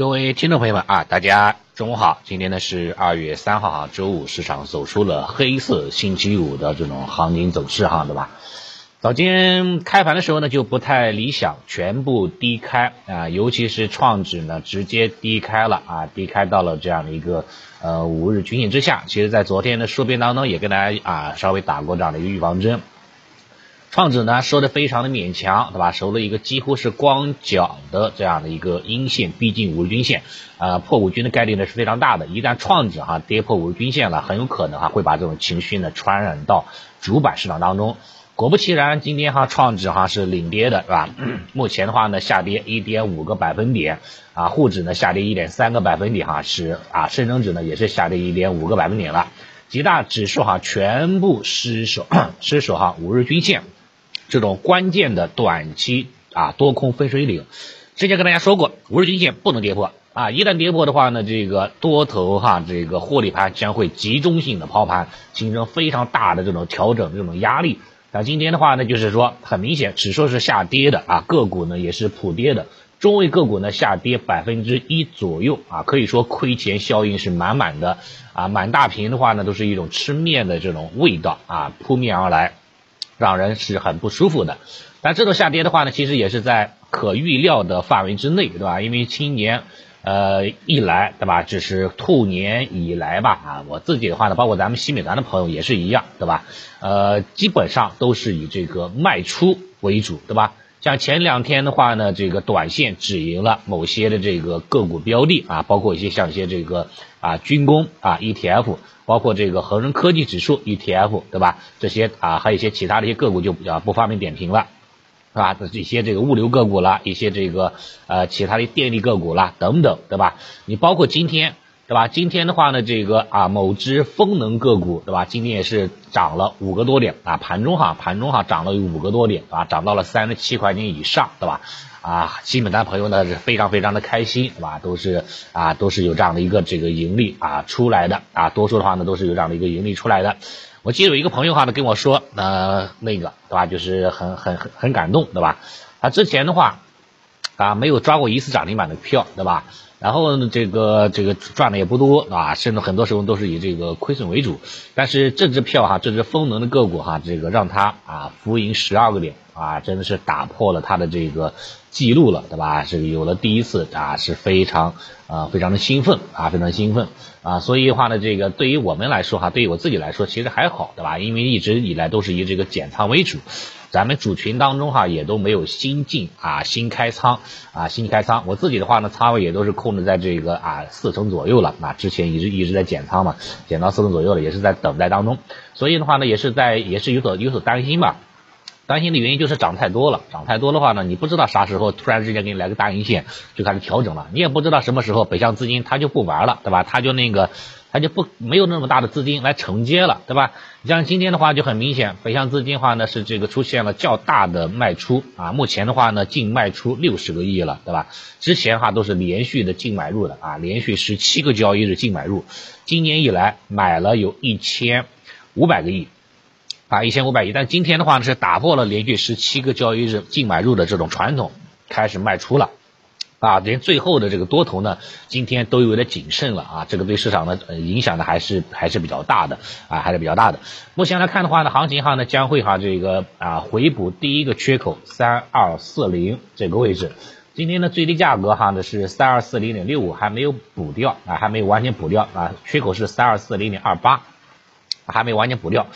各位听众朋友们啊，大家中午好。今天呢是二月三号啊，周五，市场走出了黑色星期五的这种行情走势哈，对吧？早间开盘的时候呢就不太理想，全部低开啊，尤其是创指呢直接低开了啊，低开到了这样的一个呃五日均线之下。其实，在昨天的说编当中也跟大家啊稍微打过这样的一个预防针。创指呢收的非常的勉强，对吧？收了一个几乎是光脚的这样的一个阴线，逼近五日均线，呃，破五均的概率呢是非常大的。一旦创指哈跌破五日均线了，很有可能哈会把这种情绪呢传染到主板市场当中。果不其然，今天哈创指哈是领跌的，是吧？目前的话呢下跌一点五个百分点，啊，沪指呢下跌一点三个百分点哈，是啊，深成指呢也是下跌一点五个百分点了，几大指数哈全部失守失守哈五日均线。这种关键的短期啊多空分水岭，之前跟大家说过，五日均线不能跌破啊，一旦跌破的话呢，这个多头哈这个获利盘将会集中性的抛盘，形成非常大的这种调整这种压力。那今天的话呢，就是说很明显，指数是下跌的啊，个股呢也是普跌的，中位个股呢下跌百分之一左右啊，可以说亏钱效应是满满的啊，满大屏的话呢都是一种吃面的这种味道啊扑面而来。让人是很不舒服的，但这种下跌的话呢，其实也是在可预料的范围之内，对吧？因为今年，呃，一来，对吧？这是兔年以来吧，啊，我自己的话呢，包括咱们新美团的朋友也是一样，对吧？呃，基本上都是以这个卖出为主，对吧？像前两天的话呢，这个短线止盈了某些的这个个股标的啊，包括一些像一些这个啊军工啊 ETF，包括这个恒生科技指数 ETF，对吧？这些啊还有一些其他的一些个股就比较不方便点评了，是吧？这些这个物流个股啦，一些这个呃其他的电力个股啦等等，对吧？你包括今天。对吧？今天的话呢，这个啊某只风能个股，对吧？今天也是涨了五个多点啊，盘中哈，盘中哈涨了有五个多点啊，涨到了三十七块钱以上，对吧？啊，新本单朋友呢是非常非常的开心，对吧？都是啊都是有这样的一个这个盈利啊出来的啊，多数的话呢都是有这样的一个盈利出来的。我记得有一个朋友哈呢跟我说，呃那个对吧？就是很很很很感动，对吧？他之前的话啊没有抓过一次涨停板的票，对吧？然后呢，这个这个赚的也不多啊，甚至很多时候都是以这个亏损为主。但是这支票哈，这支风能的个股哈，这个让它啊浮盈十二个点啊，真的是打破了它的这个记录了，对吧？是有了第一次啊，是非常啊非常的兴奋啊，非常兴奋啊。所以的话呢，这个对于我们来说哈，对于我自己来说其实还好，对吧？因为一直以来都是以这个减仓为主。咱们主群当中哈也都没有新进啊新开仓啊新开仓，我自己的话呢仓位也都是控制在这个啊四成左右了啊之前一直一直在减仓嘛，减到四成左右了，也是在等待当中，所以的话呢也是在也是有所有所担心吧，担心的原因就是涨太多了，涨太多的话呢你不知道啥时候突然之间给你来个大阴线就开始调整了，你也不知道什么时候北向资金它就不玩了，对吧？它就那个。它就不没有那么大的资金来承接了，对吧？你像今天的话就很明显，北向资金的话呢是这个出现了较大的卖出啊，目前的话呢净卖出六十个亿了，对吧？之前哈都是连续的净买入的啊，连续十七个交易日净买入，今年以来买了有一千五百个亿啊，一千五百亿，但今天的话呢是打破了连续十七个交易日净买入的这种传统，开始卖出了。啊，连最后的这个多头呢，今天都有点谨慎了啊，这个对市场的呃影响呢还是还是比较大的啊，还是比较大的。目前来看的话呢，行情哈呢将会哈这个啊回补第一个缺口三二四零这个位置，今天的最低价格哈呢是三二四零点六五，还没有补掉啊，还没有完全补掉啊，缺口是三二四零点二八，还没完全补掉。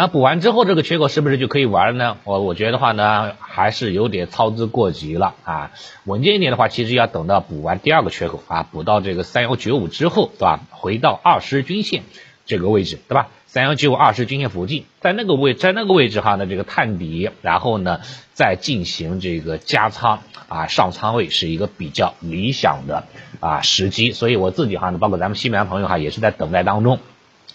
那补完之后，这个缺口是不是就可以玩了呢？我我觉得的话呢，还是有点操之过急了啊。稳健一点的话，其实要等到补完第二个缺口啊，补到这个三幺九五之后，对吧？回到二十均线这个位置，对吧？三幺九五二十均线附近，在那个位，在那个位置哈，那这个探底，然后呢，再进行这个加仓啊，上仓位是一个比较理想的啊时机。所以我自己哈呢，包括咱们西南朋友哈，也是在等待当中。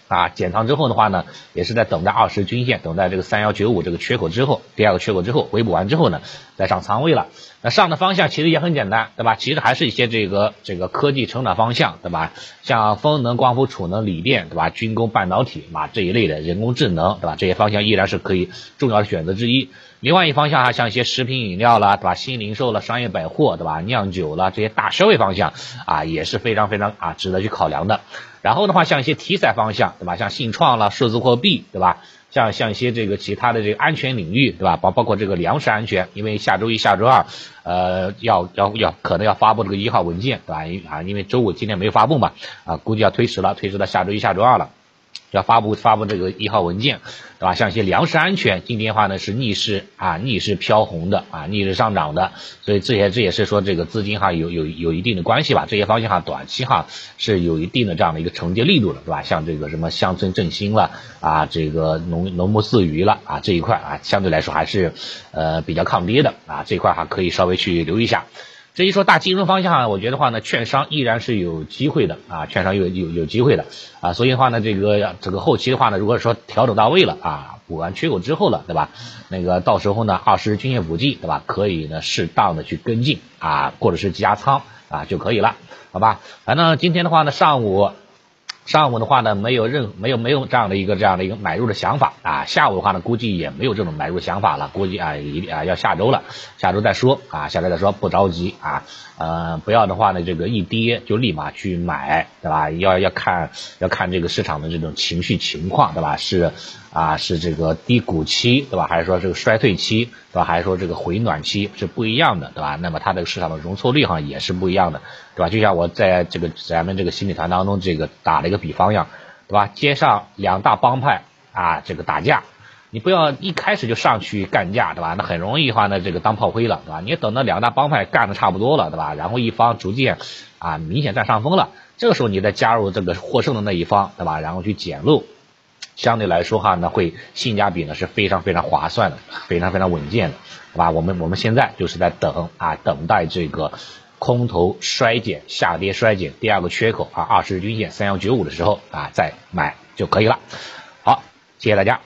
啊，减仓之后的话呢，也是在等待二十均线，等待这个三幺九五这个缺口之后，第二个缺口之后回补完之后呢，再上仓位了。那上的方向其实也很简单，对吧？其实还是一些这个这个科技成长方向，对吧？像风能、光伏、储能、锂电，对吧？军工、半导体嘛这一类的人工智能，对吧？这些方向依然是可以重要的选择之一。另外一方向啊，像一些食品饮料啦，对吧？新零售了、商业百货，对吧？酿酒了这些大消费方向啊，也是非常非常啊值得去考量的。然后的话，像一些题材方向，对吧？像信创了、数字货币，对吧？像像一些这个其他的这个安全领域，对吧？包包括这个粮食安全，因为下周一下周二，呃，要要要可能要发布这个一号文件，对吧？因啊，因为周五今天没有发布嘛，啊，估计要推迟了，推迟到下周一下周二了。要发布发布这个一号文件，对吧？像一些粮食安全，今天的话呢是逆势啊，逆势飘红的啊，逆势上涨的，所以这些这也是说这个资金哈有有有一定的关系吧？这些方向哈短期哈是有一定的这样的一个承接力度的，对吧？像这个什么乡村振兴了啊，这个农农牧饲渔了啊这一块啊相对来说还是呃比较抗跌的啊这一块哈可以稍微去留意一下。这一说大金融方向，我觉得话呢，券商依然是有机会的啊，券商有有有机会的啊，所以的话呢，这个这个后期的话呢，如果说调整到位了啊，补完缺口之后了，对吧？那个到时候呢，二十日均线补剂，对吧？可以呢适当的去跟进啊，或者是加仓啊就可以了，好吧？反正今天的话呢，上午。上午的话呢，没有任没有没有这样的一个这样的一个买入的想法啊。下午的话呢，估计也没有这种买入想法了，估计啊一啊要下周了，下周再说啊，下周再说不着急啊。呃，不要的话呢，这个一跌就立马去买，对吧？要要看要看这个市场的这种情绪情况，对吧？是啊，是这个低谷期，对吧？还是说这个衰退期，对吧？还是说这个回暖期是不一样的，对吧？那么它这个市场的容错率哈也是不一样的，对吧？就像我在这个咱们这个心理团当中这个打了一个比方一样，对吧？街上两大帮派啊，这个打架。你不要一开始就上去干架，对吧？那很容易的话呢，这个当炮灰了，对吧？你等到两大帮派干的差不多了，对吧？然后一方逐渐啊明显占上风了，这个时候你再加入这个获胜的那一方，对吧？然后去捡漏，相对来说哈，那会性价比呢是非常非常划算的，非常非常稳健的，对吧？我们我们现在就是在等啊，等待这个空头衰减、下跌衰减第二个缺口啊，二十日均线三幺九五的时候啊再买就可以了。好，谢谢大家。